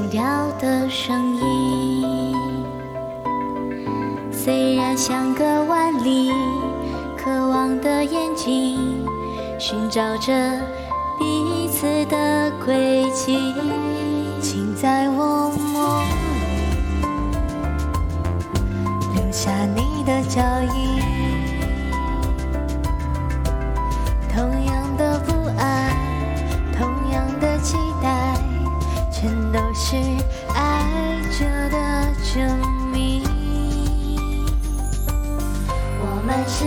心跳的声音。虽然相隔万里，渴望的眼睛寻找着彼此的轨迹，请在我梦里留下你的脚印。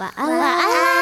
晚安，晚安。